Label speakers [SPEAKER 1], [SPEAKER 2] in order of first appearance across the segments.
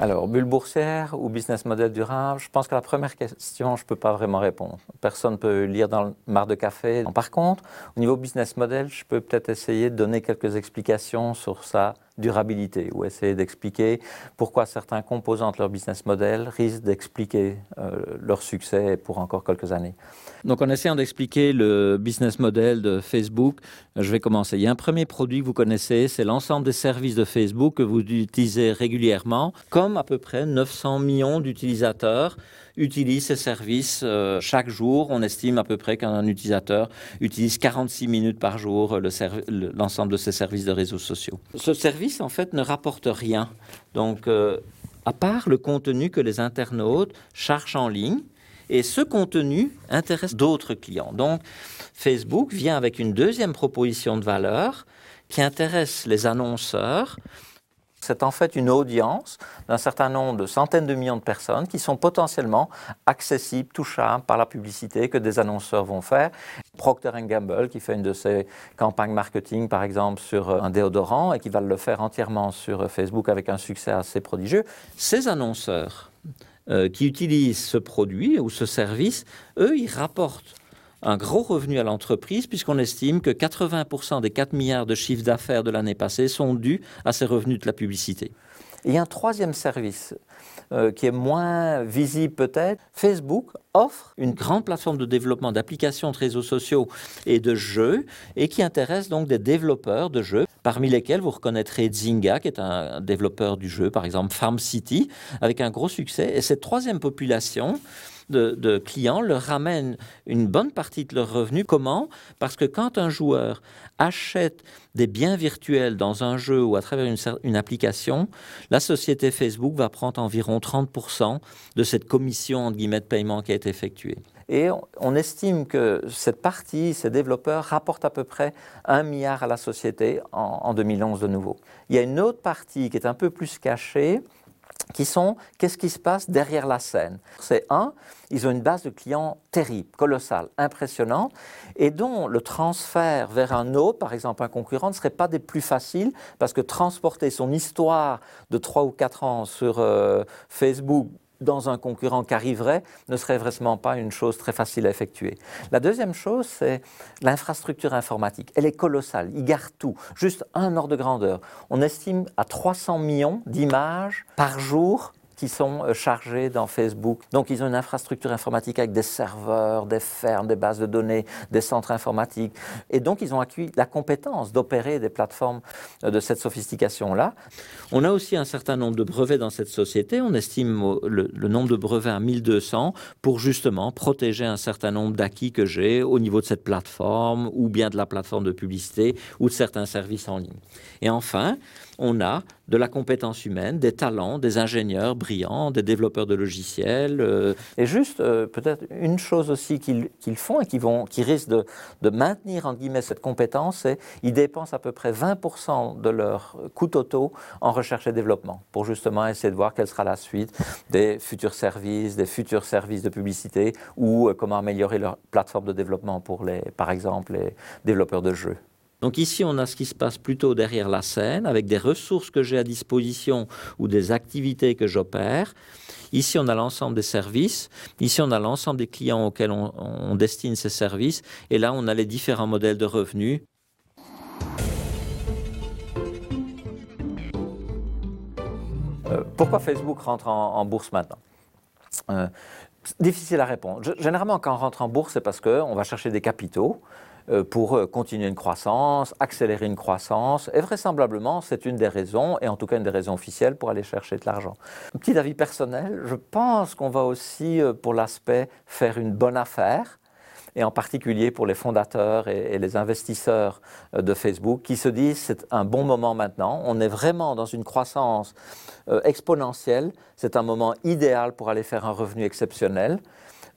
[SPEAKER 1] Alors, bulle boursière ou business model durable Je pense que la première question, je ne peux pas vraiment répondre. Personne ne peut lire dans le mar de café. Par contre, au niveau business model, je peux peut-être essayer de donner quelques explications sur sa durabilité ou essayer d'expliquer pourquoi certains composants de leur business model risquent d'expliquer euh, leur succès pour encore quelques années. Donc en essayant d'expliquer le business model de Facebook, je vais commencer. Il y a un premier produit que vous connaissez, c'est l'ensemble des services de Facebook que vous utilisez régulièrement, comme à peu près 900 millions d'utilisateurs utilisent ces services euh, chaque jour. On estime à peu près qu'un utilisateur utilise 46 minutes par jour l'ensemble de ces services de réseaux sociaux. Ce service, en fait, ne rapporte rien. Donc, euh, à part le contenu que les internautes chargent en ligne, et ce contenu intéresse d'autres clients. Donc, Facebook vient avec une deuxième proposition de valeur qui intéresse les annonceurs c'est en fait une audience d'un certain nombre de centaines de millions de personnes qui sont potentiellement accessibles, touchables par la publicité que des annonceurs vont faire. Procter Gamble, qui fait une de ses campagnes marketing, par exemple, sur euh, un déodorant et qui va le faire entièrement sur euh, Facebook avec un succès assez prodigieux, ces annonceurs euh, qui utilisent ce produit ou ce service, eux, ils rapportent un gros revenu à l'entreprise, puisqu'on estime que 80% des 4 milliards de chiffres d'affaires de l'année passée sont dus à ces revenus de la publicité. il y a un troisième service euh, qui est moins visible peut-être. Facebook offre une grande plateforme de développement d'applications de réseaux sociaux et de jeux et qui intéresse donc des développeurs de jeux, parmi lesquels vous reconnaîtrez Zynga, qui est un développeur du jeu, par exemple Farm City, avec un gros succès. Et cette troisième population, de, clients leur ramènent une bonne partie de leurs revenus. Comment? Parce que quand un joueur achète des biens virtuels dans un jeu ou à travers une, une application, la société Facebook va prendre environ 30% de cette commission entre guillemets, de paiement qui a été effectuée. Et on estime que cette partie, ces développeurs, rapportent à peu près un milliard à la société en, en 2011 de nouveau. Il y a une autre partie qui est un peu plus cachée, qui sont qu'est-ce qui se passe derrière la scène? C'est un, ils ont une base de clients terrible, colossale, impressionnante, et dont le transfert vers un autre, par exemple un concurrent, ne serait pas des plus faciles, parce que transporter son histoire de 3 ou 4 ans sur euh, Facebook dans un concurrent qui arriverait ne serait vraiment pas une chose très facile à effectuer. La deuxième chose, c'est l'infrastructure informatique. Elle est colossale, il garde tout, juste un ordre de grandeur. On estime à 300 millions d'images par jour qui sont euh, chargés dans Facebook. Donc ils ont une infrastructure informatique avec des serveurs, des fermes, des bases de données, des centres informatiques. Et donc ils ont acquis la compétence d'opérer des plateformes euh, de cette sophistication-là. On a aussi un certain nombre de brevets dans cette société. On estime le, nombre de brevets à 1200 pour justement protéger un certain nombre d'acquis que j'ai au niveau de cette plateforme ou bien de la plateforme de publicité ou de certains services en ligne. Et enfin, on a de la compétence humaine, des talents, des ingénieurs brillants, des développeurs de logiciels. Euh. Et juste, euh, peut-être une chose aussi qu'ils font et qui, vont, qui risquent de, maintenir, en guillemets, cette compétence, c'est qu'ils dépensent à peu près 20% de leur coût totaux en recherche et développement, pour justement essayer de voir quelle sera la suite des futurs services, des futurs services de publicité, ou euh, comment améliorer leur plateforme de développement pour, les, par exemple, les développeurs de jeux. Donc ici, on a ce qui se passe plutôt derrière la scène, avec des ressources que j'ai à disposition ou des activités que j'opère. Ici, on a l'ensemble des services. Ici, on a l'ensemble des clients auxquels on, destine ces services. Et là, on a les différents modèles de revenus. Euh, pourquoi Facebook rentre en, bourse maintenant? Euh, Difficile à répondre. Généralement, quand on rentre en bourse, c'est parce qu'on va chercher des capitaux. Euh, pour euh, continuer une croissance, accélérer une croissance. Et vraisemblablement, c'est une des raisons, et en tout cas une des raisons officielles, pour aller chercher de l'argent. Petit avis personnel, je pense qu'on va aussi, euh, pour l'aspect, faire une bonne affaire et en particulier pour les fondateurs et, les investisseurs de Facebook qui se disent c'est un bon moment maintenant, on est vraiment dans une croissance exponentielle, c'est un moment idéal pour aller faire un revenu exceptionnel.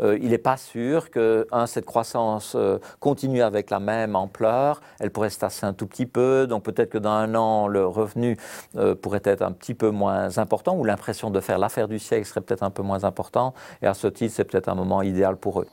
[SPEAKER 1] Euh, il n'est pas sûr que, cette croissance euh, continue avec la même ampleur. Elle pourrait se tasser un tout petit peu. Donc peut-être que dans un an, le revenu euh, pourrait être un petit peu moins important ou l'impression de faire l'affaire du siècle serait peut-être un peu moins important. Et à ce titre, c'est peut-être un moment idéal pour eux.